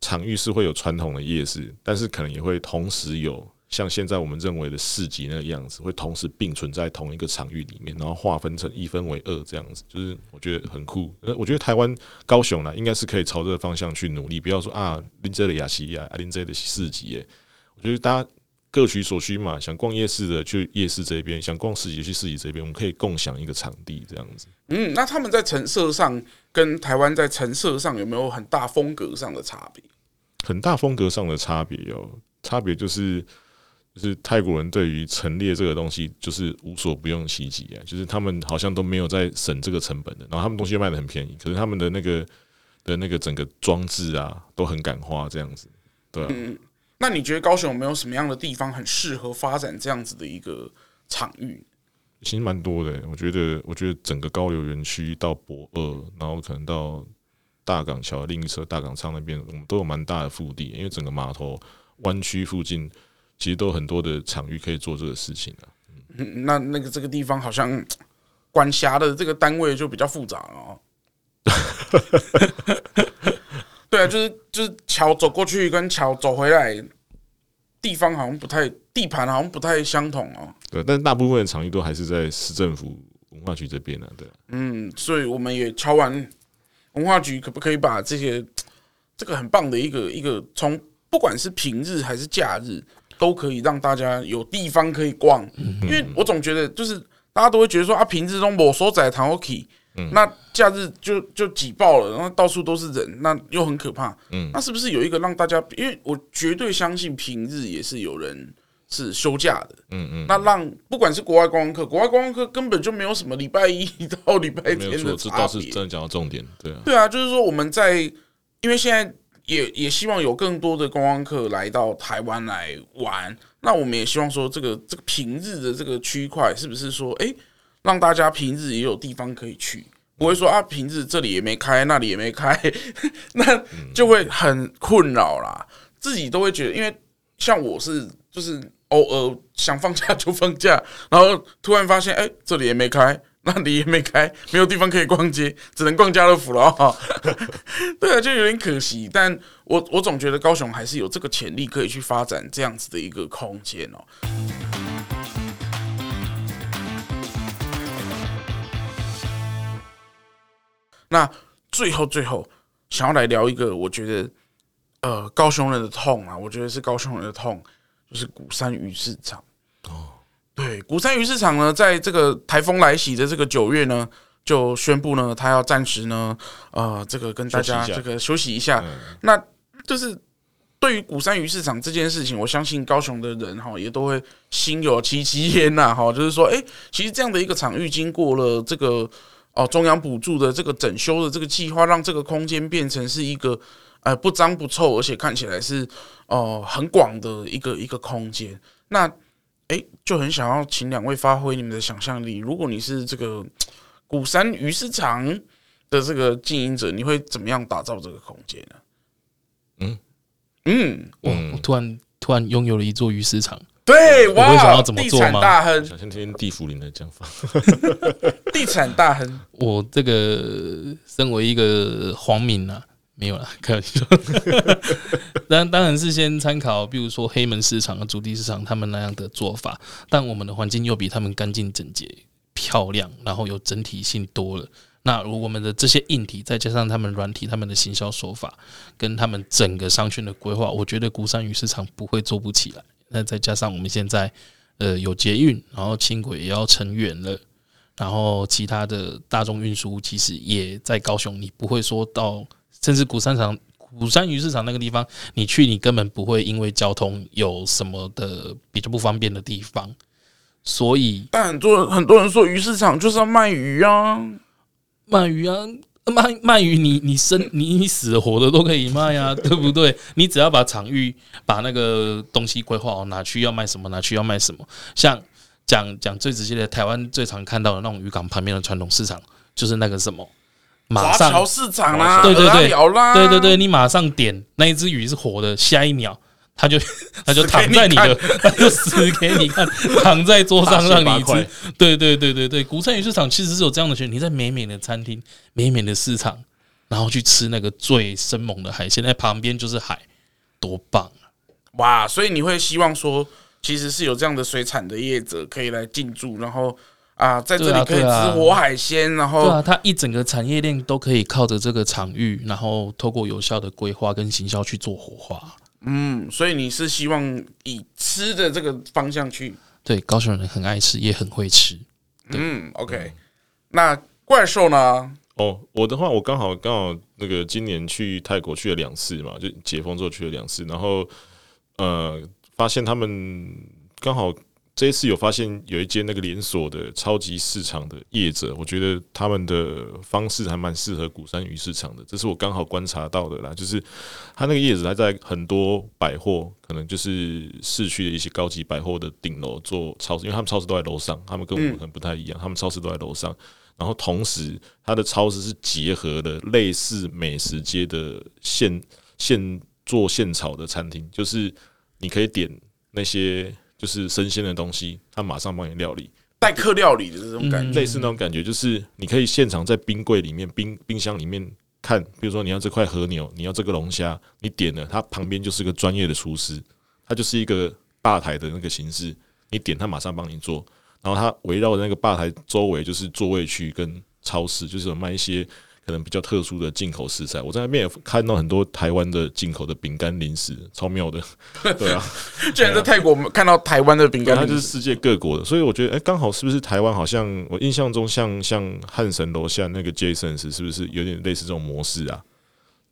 场域是会有传统的夜市，但是可能也会同时有像现在我们认为的市集那个样子，会同时并存在同一个场域里面，然后划分成一分为二这样子，就是我觉得很酷。我觉得台湾高雄呢，应该是可以朝这个方向去努力，不要说啊，林这的亚细亚，啊林这的市集我觉得大家各取所需嘛，想逛夜市的去夜市这边，想逛市集去市集这边，我们可以共享一个场地这样子。嗯，那他们在陈设上跟台湾在陈设上有没有很大风格上的差别？很大风格上的差别哦，差别就是就是泰国人对于陈列这个东西就是无所不用其极啊，就是他们好像都没有在省这个成本的，然后他们东西又卖的很便宜，可是他们的那个的那个整个装置啊都很敢花这样子，对啊。嗯那你觉得高雄有没有什么样的地方很适合发展这样子的一个场域？其实蛮多的，我觉得，我觉得整个高流园区到博二，然后可能到大港桥另一侧大港仓那边，我们都有蛮大的腹地，因为整个码头湾区附近其实都有很多的场域可以做这个事情的。嗯，那那个这个地方好像 管辖的这个单位就比较复杂了。对啊，就是就是桥走过去跟桥走回来，地方好像不太，地盘好像不太相同哦。对，但是大部分的场域都还是在市政府文化局这边呢、啊，对，嗯，所以我们也敲完文化局，可不可以把这些这个很棒的一个一个从不管是平日还是假日，都可以让大家有地方可以逛，因为我总觉得就是大家都会觉得说啊，平日中某所在唐 OK，那假日就就挤爆了，然后到处都是人，那又很可怕，嗯，那是不是有一个让大家？因为我绝对相信平日也是有人是休假的，嗯嗯，那让不管是国外观光客，国外观光客根本就没有什么礼拜一到礼拜天的差别，这倒是真的讲到重点，对啊，对啊，就是说我们在因为现在。也也希望有更多的观光客来到台湾来玩，那我们也希望说，这个这个平日的这个区块是不是说，哎，让大家平日也有地方可以去，不会说啊，平日这里也没开，那里也没开，那就会很困扰啦。自己都会觉得，因为像我是就是偶尔想放假就放假，然后突然发现，哎，这里也没开。那里也没开，没有地方可以逛街，只能逛家乐福了。对啊，就有点可惜。但我我总觉得高雄还是有这个潜力可以去发展这样子的一个空间哦。那最后最后，想要来聊一个，我觉得呃高雄人的痛啊，我觉得是高雄人的痛，就是鼓山鱼市场。哦对，鼓山鱼市场呢，在这个台风来袭的这个九月呢，就宣布呢，他要暂时呢，呃，这个跟大家这个休息一下。那就是对于鼓山鱼市场这件事情，我相信高雄的人哈也都会心有戚戚焉呐哈。就是说，哎，其实这样的一个场域，经过了这个哦中央补助的这个整修的这个计划，让这个空间变成是一个呃不脏不臭，而且看起来是哦很广的一个一个空间。那哎，就很想要请两位发挥你们的想象力。如果你是这个鼓山鱼市场的这个经营者，你会怎么样打造这个空间呢？嗯嗯，我我突然突然拥有了一座鱼市场。对，哇，我会想要怎么做吗？大亨，想先听地府林的讲法。地产大亨，我这个身为一个皇民啊。没有了，开玩笑。当当然是先参考，比如说黑门市场和主题市场他们那样的做法，但我们的环境又比他们干净整洁、漂亮，然后有整体性多了。那如果我们的这些硬体，再加上他们软体，他们的行销手法，跟他们整个商圈的规划，我觉得鼓山鱼市场不会做不起来。那再加上我们现在呃有捷运，然后轻轨也要成员了，然后其他的大众运输其实也在高雄，你不会说到。甚至古山场、古山鱼市场那个地方，你去你根本不会因为交通有什么的比较不方便的地方，所以但很多很多人说鱼市场就是要卖鱼啊，卖鱼啊，卖卖鱼你你生你你死活的都可以卖啊，对不对？你只要把场域把那个东西规划好，哪区要卖什么，哪区要卖什么。像讲讲最直接的，台湾最常看到的那种渔港旁边的传统市场，就是那个什么。马上市场啦，对对对，对对对，你马上点那一只鱼是活的，下一秒它就他就 躺在你的，他就死给你看，躺在桌上让你吃。对对对对对，古菜鱼市场其实是有这样的选，你在美美的餐厅、美美的市场，然后去吃那个最生猛的海鲜，在旁边就是海，多棒啊！哇，所以你会希望说，其实是有这样的水产的业者可以来进驻，然后。啊，在这里可以吃活海鲜，然后对啊，它一整个产业链都可以靠着这个场域，然后透过有效的规划跟行销去做活化。嗯，所以你是希望以吃的这个方向去？对，高雄人很爱吃，也很会吃。嗯，OK。那怪兽呢？哦，我的话，我刚好刚好那个今年去泰国去了两次嘛，就解封之后去了两次，然后呃，发现他们刚好。这一次有发现有一间那个连锁的超级市场的业者，我觉得他们的方式还蛮适合鼓山鱼市场的。这是我刚好观察到的啦，就是他那个业者还在很多百货，可能就是市区的一些高级百货的顶楼做超市，因为他们超市都在楼上，他们跟我们可能不太一样，他们超市都在楼上。然后同时，他的超市是结合了类似美食街的现现做现炒的餐厅，就是你可以点那些。就是生鲜的东西，他马上帮你料理，待客料理的这种感觉，类似那种感觉，就是你可以现场在冰柜里面、冰冰箱里面看，比如说你要这块和牛，你要这个龙虾，你点了，它旁边就是个专业的厨师，他就是一个吧台的那个形式，你点他马上帮你做，然后它围绕的那个吧台周围就是座位区跟超市，就是有卖一些。可能比较特殊的进口食材，我在那边也看到很多台湾的进口的饼干零食，超妙的。对啊，居然在泰国看到台湾的饼干，它就是世界各国的，所以我觉得，哎，刚好是不是台湾？好像我印象中像，像像汉神楼下那个 Jasons，是不是有点类似这种模式啊？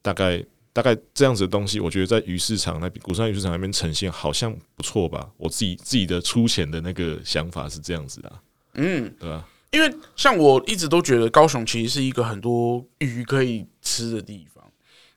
大概大概这样子的东西，我觉得在鱼市场那边，古山鱼市场那边呈现好像不错吧？我自己自己的粗浅的那个想法是这样子的，嗯，对吧？因为像我一直都觉得高雄其实是一个很多鱼可以吃的地方。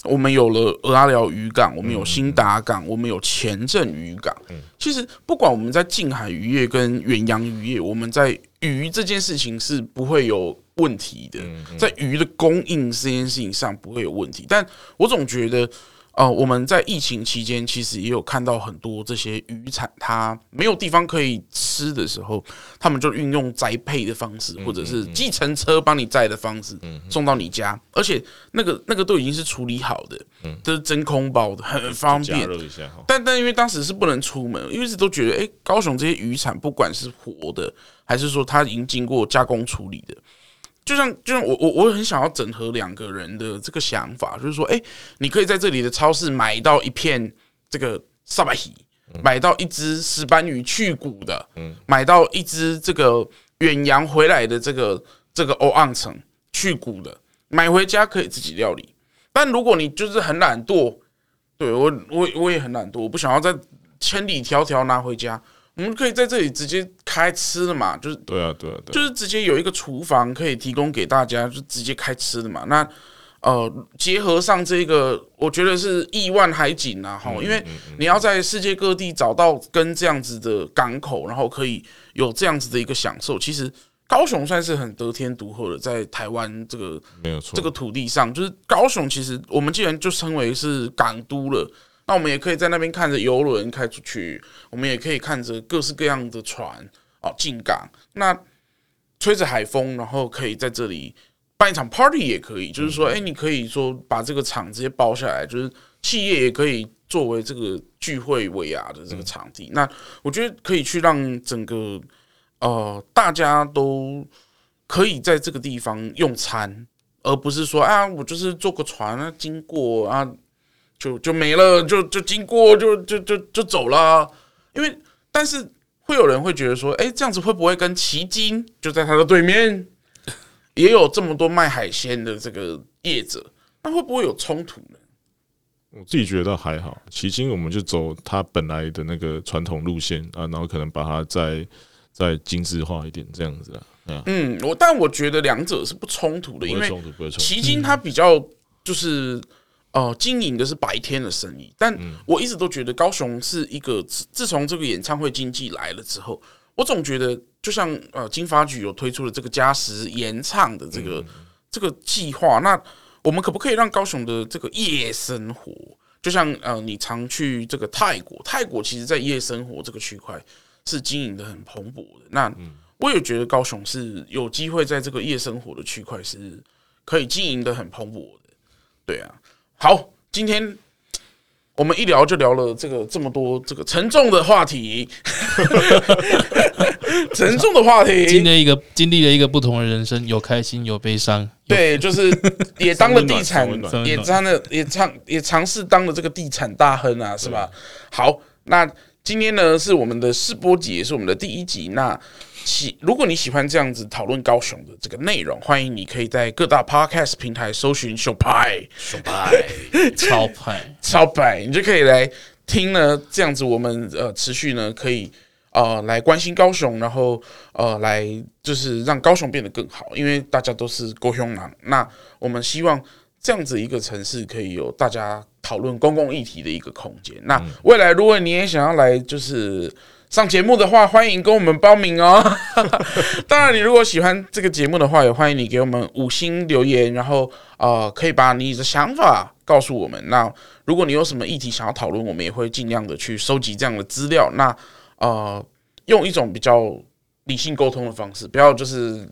我们有了蚵仔寮渔港，我们有新达港，我们有前镇渔港。其实不管我们在近海渔业跟远洋渔业，我们在鱼这件事情是不会有问题的，在鱼的供应这件事情上不会有问题。但我总觉得。呃，我们在疫情期间其实也有看到很多这些渔产，它没有地方可以吃的时候，他们就运用栽配的方式，或者是计程车帮你载的方式送到你家，而且那个那个都已经是处理好的，都是真空包的，很方便。但但因为当时是不能出门，因为一直都觉得，诶，高雄这些渔产不管是活的，还是说它已经经过加工处理的。就像就像我我我很想要整合两个人的这个想法，就是说，哎，你可以在这里的超市买到一片这个沙白鱼，买到一只石斑鱼去骨的，买到一只这个远洋回来的这个这个欧昂城去骨的，买回家可以自己料理。但如果你就是很懒惰，对我我我也很懒惰，我不想要再千里迢迢拿回家。我们可以在这里直接开吃的嘛，就是对啊，对啊，对，就是直接有一个厨房可以提供给大家，就直接开吃的嘛。那呃，结合上这个，我觉得是亿万海景啊，哈，因为你要在世界各地找到跟这样子的港口，然后可以有这样子的一个享受。其实高雄算是很得天独厚的，在台湾这个没有错，这个土地上，就是高雄。其实我们既然就称为是港都了。那我们也可以在那边看着游轮开出去，我们也可以看着各式各样的船哦进港，那吹着海风，然后可以在这里办一场 party 也可以，就是说，哎，你可以说把这个场直接包下来，就是企业也可以作为这个聚会尾牙的这个场地。那我觉得可以去让整个呃大家都可以在这个地方用餐，而不是说啊，我就是坐个船啊经过啊。就就没了，就就经过，就就就就走了。因为，但是会有人会觉得说，哎，这样子会不会跟奇经就在它的对面，也有这么多卖海鲜的这个业者，那会不会有冲突呢？我自己觉得还好，奇经我们就走它本来的那个传统路线啊，然后可能把它再再精致化一点，这样子啊。嗯，我但我觉得两者是不冲突的，因为奇经它比较就是。哦、呃，经营的是白天的生意，但我一直都觉得高雄是一个自自从这个演唱会经济来了之后，我总觉得就像呃金发局有推出了这个加时演唱的这个这个计划，那我们可不可以让高雄的这个夜生活，就像呃你常去这个泰国，泰国其实在夜生活这个区块是经营的很蓬勃的，那我也觉得高雄是有机会在这个夜生活的区块是可以经营的很蓬勃的，对啊。好，今天我们一聊就聊了这个这么多这个沉重的话题，沉重的话题，经历一个经历了一个不同的人生，有开心有悲伤，对，就是 也当了地产，也当了也尝也尝试当了这个地产大亨啊，是吧？好，那今天呢是我们的试播集，也是我们的第一集，那。喜，如果你喜欢这样子讨论高雄的这个内容，欢迎你可以在各大 podcast 平台搜寻“熊派”，熊派超派 超派，你就可以来听呢。这样子，我们呃持续呢可以呃来关心高雄，然后呃来就是让高雄变得更好，因为大家都是高雄人。那我们希望这样子一个城市可以有大家讨论公共议题的一个空间。那未来如果你也想要来，就是。上节目的话，欢迎跟我们报名哦。当然，你如果喜欢这个节目的话，也欢迎你给我们五星留言，然后呃，可以把你的想法告诉我们。那如果你有什么议题想要讨论，我们也会尽量的去收集这样的资料。那呃，用一种比较理性沟通的方式，不要就是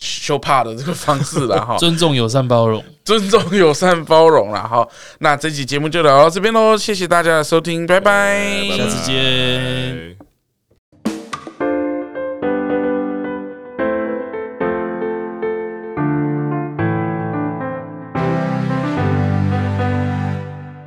羞怕的这个方式了 哈。尊重、友善、包容，尊重、友善、包容了哈。那这期节目就聊到这边喽，谢谢大家的收听，拜拜，下次见。